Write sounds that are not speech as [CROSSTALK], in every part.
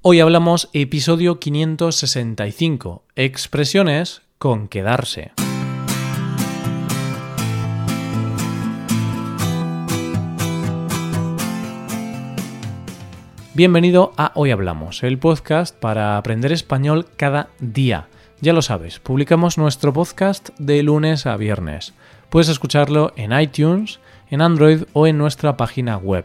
Hoy hablamos episodio 565, expresiones con quedarse. Bienvenido a Hoy Hablamos, el podcast para aprender español cada día. Ya lo sabes, publicamos nuestro podcast de lunes a viernes. Puedes escucharlo en iTunes, en Android o en nuestra página web.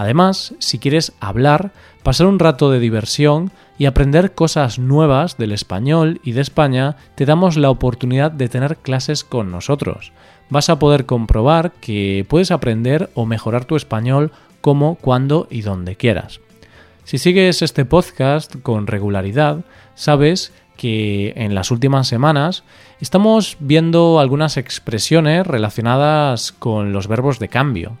Además, si quieres hablar, pasar un rato de diversión y aprender cosas nuevas del español y de España, te damos la oportunidad de tener clases con nosotros. Vas a poder comprobar que puedes aprender o mejorar tu español como, cuando y donde quieras. Si sigues este podcast con regularidad, sabes que en las últimas semanas estamos viendo algunas expresiones relacionadas con los verbos de cambio.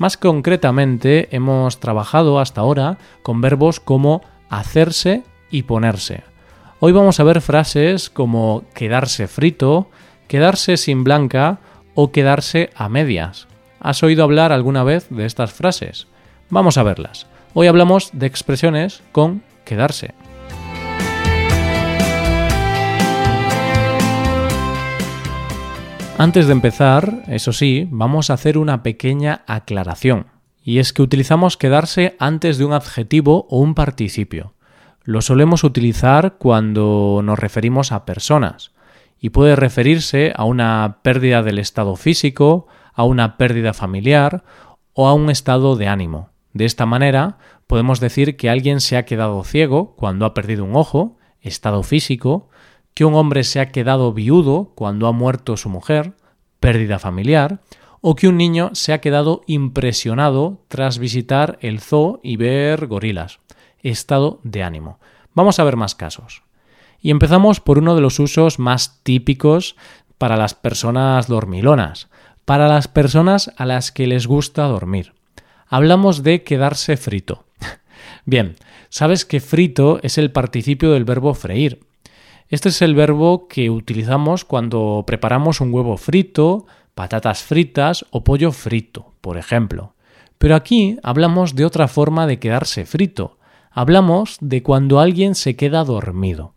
Más concretamente, hemos trabajado hasta ahora con verbos como hacerse y ponerse. Hoy vamos a ver frases como quedarse frito, quedarse sin blanca o quedarse a medias. ¿Has oído hablar alguna vez de estas frases? Vamos a verlas. Hoy hablamos de expresiones con quedarse. Antes de empezar, eso sí, vamos a hacer una pequeña aclaración. Y es que utilizamos quedarse antes de un adjetivo o un participio. Lo solemos utilizar cuando nos referimos a personas y puede referirse a una pérdida del estado físico, a una pérdida familiar o a un estado de ánimo. De esta manera, podemos decir que alguien se ha quedado ciego cuando ha perdido un ojo, estado físico, que un hombre se ha quedado viudo cuando ha muerto su mujer, pérdida familiar, o que un niño se ha quedado impresionado tras visitar el zoo y ver gorilas, estado de ánimo. Vamos a ver más casos. Y empezamos por uno de los usos más típicos para las personas dormilonas, para las personas a las que les gusta dormir. Hablamos de quedarse frito. [LAUGHS] Bien, sabes que frito es el participio del verbo freír, este es el verbo que utilizamos cuando preparamos un huevo frito, patatas fritas o pollo frito, por ejemplo. Pero aquí hablamos de otra forma de quedarse frito. Hablamos de cuando alguien se queda dormido.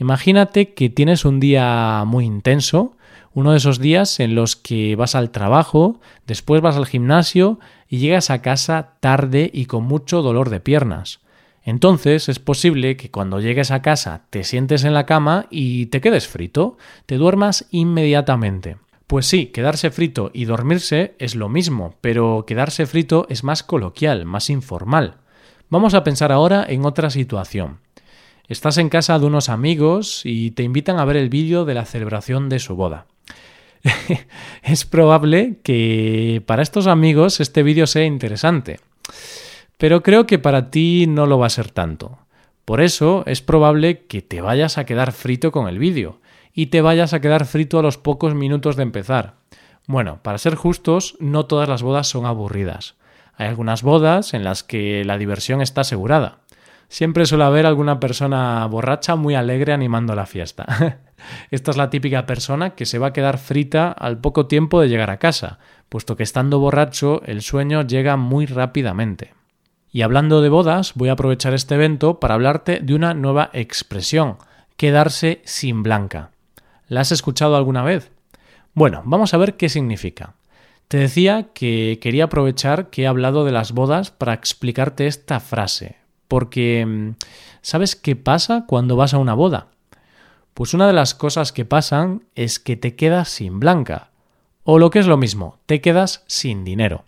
Imagínate que tienes un día muy intenso, uno de esos días en los que vas al trabajo, después vas al gimnasio y llegas a casa tarde y con mucho dolor de piernas. Entonces es posible que cuando llegues a casa te sientes en la cama y te quedes frito, te duermas inmediatamente. Pues sí, quedarse frito y dormirse es lo mismo, pero quedarse frito es más coloquial, más informal. Vamos a pensar ahora en otra situación. Estás en casa de unos amigos y te invitan a ver el vídeo de la celebración de su boda. [LAUGHS] es probable que para estos amigos este vídeo sea interesante. Pero creo que para ti no lo va a ser tanto. Por eso es probable que te vayas a quedar frito con el vídeo y te vayas a quedar frito a los pocos minutos de empezar. Bueno, para ser justos, no todas las bodas son aburridas. Hay algunas bodas en las que la diversión está asegurada. Siempre suele haber alguna persona borracha muy alegre animando la fiesta. [LAUGHS] Esta es la típica persona que se va a quedar frita al poco tiempo de llegar a casa, puesto que estando borracho el sueño llega muy rápidamente. Y hablando de bodas, voy a aprovechar este evento para hablarte de una nueva expresión, quedarse sin blanca. ¿La has escuchado alguna vez? Bueno, vamos a ver qué significa. Te decía que quería aprovechar que he hablado de las bodas para explicarte esta frase, porque mm, ¿sabes qué pasa cuando vas a una boda? Pues una de las cosas que pasan es que te quedas sin blanca, o lo que es lo mismo, te quedas sin dinero.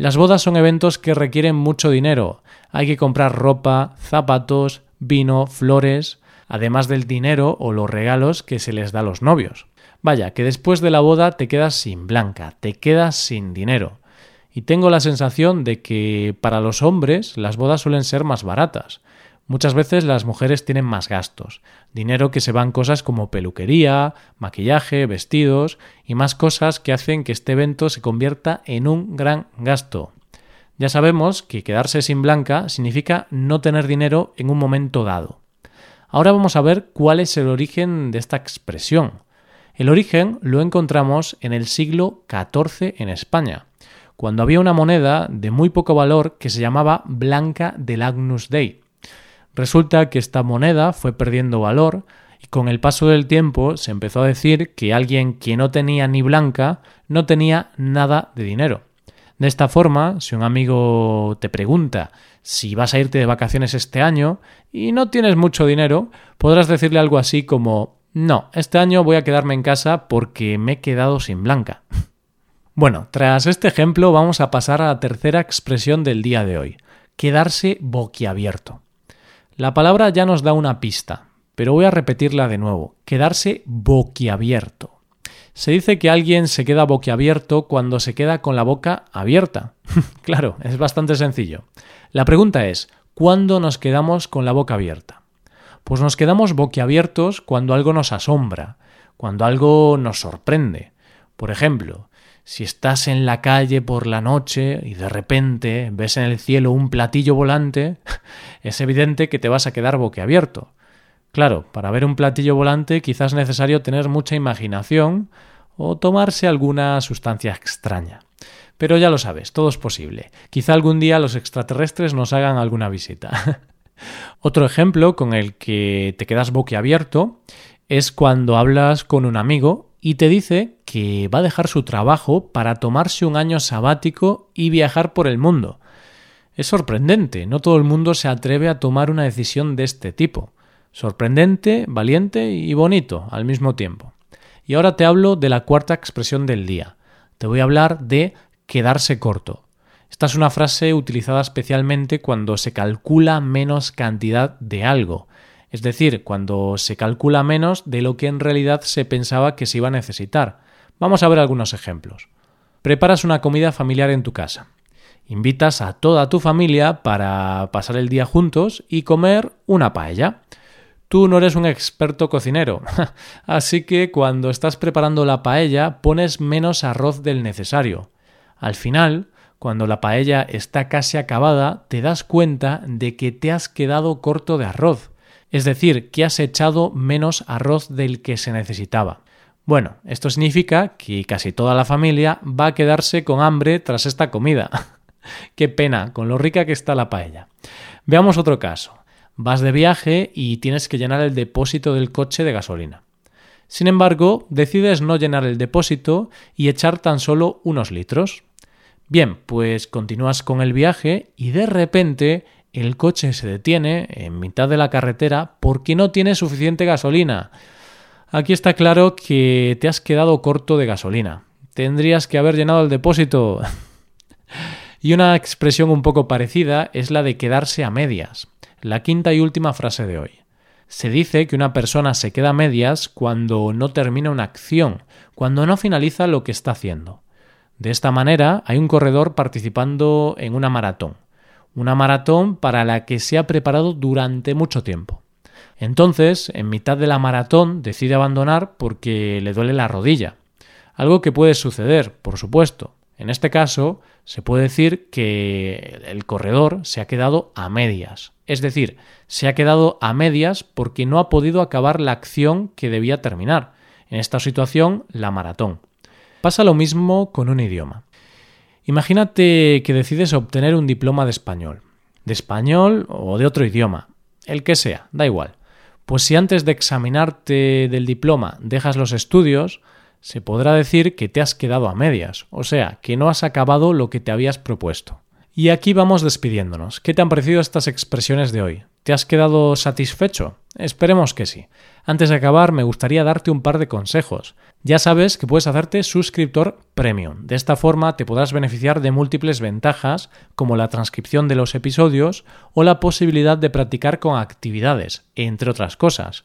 Las bodas son eventos que requieren mucho dinero. Hay que comprar ropa, zapatos, vino, flores, además del dinero o los regalos que se les da a los novios. Vaya, que después de la boda te quedas sin blanca, te quedas sin dinero. Y tengo la sensación de que para los hombres las bodas suelen ser más baratas. Muchas veces las mujeres tienen más gastos, dinero que se va en cosas como peluquería, maquillaje, vestidos y más cosas que hacen que este evento se convierta en un gran gasto. Ya sabemos que quedarse sin blanca significa no tener dinero en un momento dado. Ahora vamos a ver cuál es el origen de esta expresión. El origen lo encontramos en el siglo XIV en España, cuando había una moneda de muy poco valor que se llamaba Blanca del Agnus Dei. Resulta que esta moneda fue perdiendo valor y con el paso del tiempo se empezó a decir que alguien que no tenía ni blanca no tenía nada de dinero. De esta forma, si un amigo te pregunta si vas a irte de vacaciones este año y no tienes mucho dinero, podrás decirle algo así como no, este año voy a quedarme en casa porque me he quedado sin blanca. [LAUGHS] Bueno, tras este ejemplo vamos a pasar a la tercera expresión del día de hoy, quedarse boquiabierto. La palabra ya nos da una pista, pero voy a repetirla de nuevo. Quedarse boquiabierto. Se dice que alguien se queda boquiabierto cuando se queda con la boca abierta. [LAUGHS] claro, es bastante sencillo. La pregunta es, ¿cuándo nos quedamos con la boca abierta? Pues nos quedamos boquiabiertos cuando algo nos asombra, cuando algo nos sorprende. Por ejemplo, si estás en la calle por la noche y de repente ves en el cielo un platillo volante, [LAUGHS] es evidente que te vas a quedar boquiabierto. Claro, para ver un platillo volante quizás es necesario tener mucha imaginación o tomarse alguna sustancia extraña. Pero ya lo sabes, todo es posible. Quizá algún día los extraterrestres nos hagan alguna visita. [LAUGHS] Otro ejemplo con el que te quedas boquiabierto es cuando hablas con un amigo y te dice que va a dejar su trabajo para tomarse un año sabático y viajar por el mundo. Es sorprendente, no todo el mundo se atreve a tomar una decisión de este tipo. Sorprendente, valiente y bonito al mismo tiempo. Y ahora te hablo de la cuarta expresión del día. Te voy a hablar de quedarse corto. Esta es una frase utilizada especialmente cuando se calcula menos cantidad de algo, es decir, cuando se calcula menos de lo que en realidad se pensaba que se iba a necesitar. Vamos a ver algunos ejemplos. Preparas una comida familiar en tu casa. Invitas a toda tu familia para pasar el día juntos y comer una paella. Tú no eres un experto cocinero, [LAUGHS] así que cuando estás preparando la paella pones menos arroz del necesario. Al final, cuando la paella está casi acabada, te das cuenta de que te has quedado corto de arroz es decir, que has echado menos arroz del que se necesitaba. Bueno, esto significa que casi toda la familia va a quedarse con hambre tras esta comida. [LAUGHS] Qué pena, con lo rica que está la paella. Veamos otro caso. Vas de viaje y tienes que llenar el depósito del coche de gasolina. Sin embargo, decides no llenar el depósito y echar tan solo unos litros. Bien, pues continúas con el viaje y de repente el coche se detiene en mitad de la carretera porque no tiene suficiente gasolina. Aquí está claro que te has quedado corto de gasolina. Tendrías que haber llenado el depósito. [LAUGHS] y una expresión un poco parecida es la de quedarse a medias. La quinta y última frase de hoy. Se dice que una persona se queda a medias cuando no termina una acción, cuando no finaliza lo que está haciendo. De esta manera hay un corredor participando en una maratón una maratón para la que se ha preparado durante mucho tiempo. Entonces, en mitad de la maratón decide abandonar porque le duele la rodilla. Algo que puede suceder, por supuesto. En este caso, se puede decir que el corredor se ha quedado a medias. Es decir, se ha quedado a medias porque no ha podido acabar la acción que debía terminar. En esta situación, la maratón. Pasa lo mismo con un idioma. Imagínate que decides obtener un diploma de español, de español o de otro idioma, el que sea, da igual. Pues si antes de examinarte del diploma dejas los estudios, se podrá decir que te has quedado a medias, o sea, que no has acabado lo que te habías propuesto. Y aquí vamos despidiéndonos. ¿Qué te han parecido estas expresiones de hoy? ¿Te has quedado satisfecho? Esperemos que sí. Antes de acabar, me gustaría darte un par de consejos. Ya sabes que puedes hacerte suscriptor premium. De esta forma te podrás beneficiar de múltiples ventajas como la transcripción de los episodios o la posibilidad de practicar con actividades, entre otras cosas.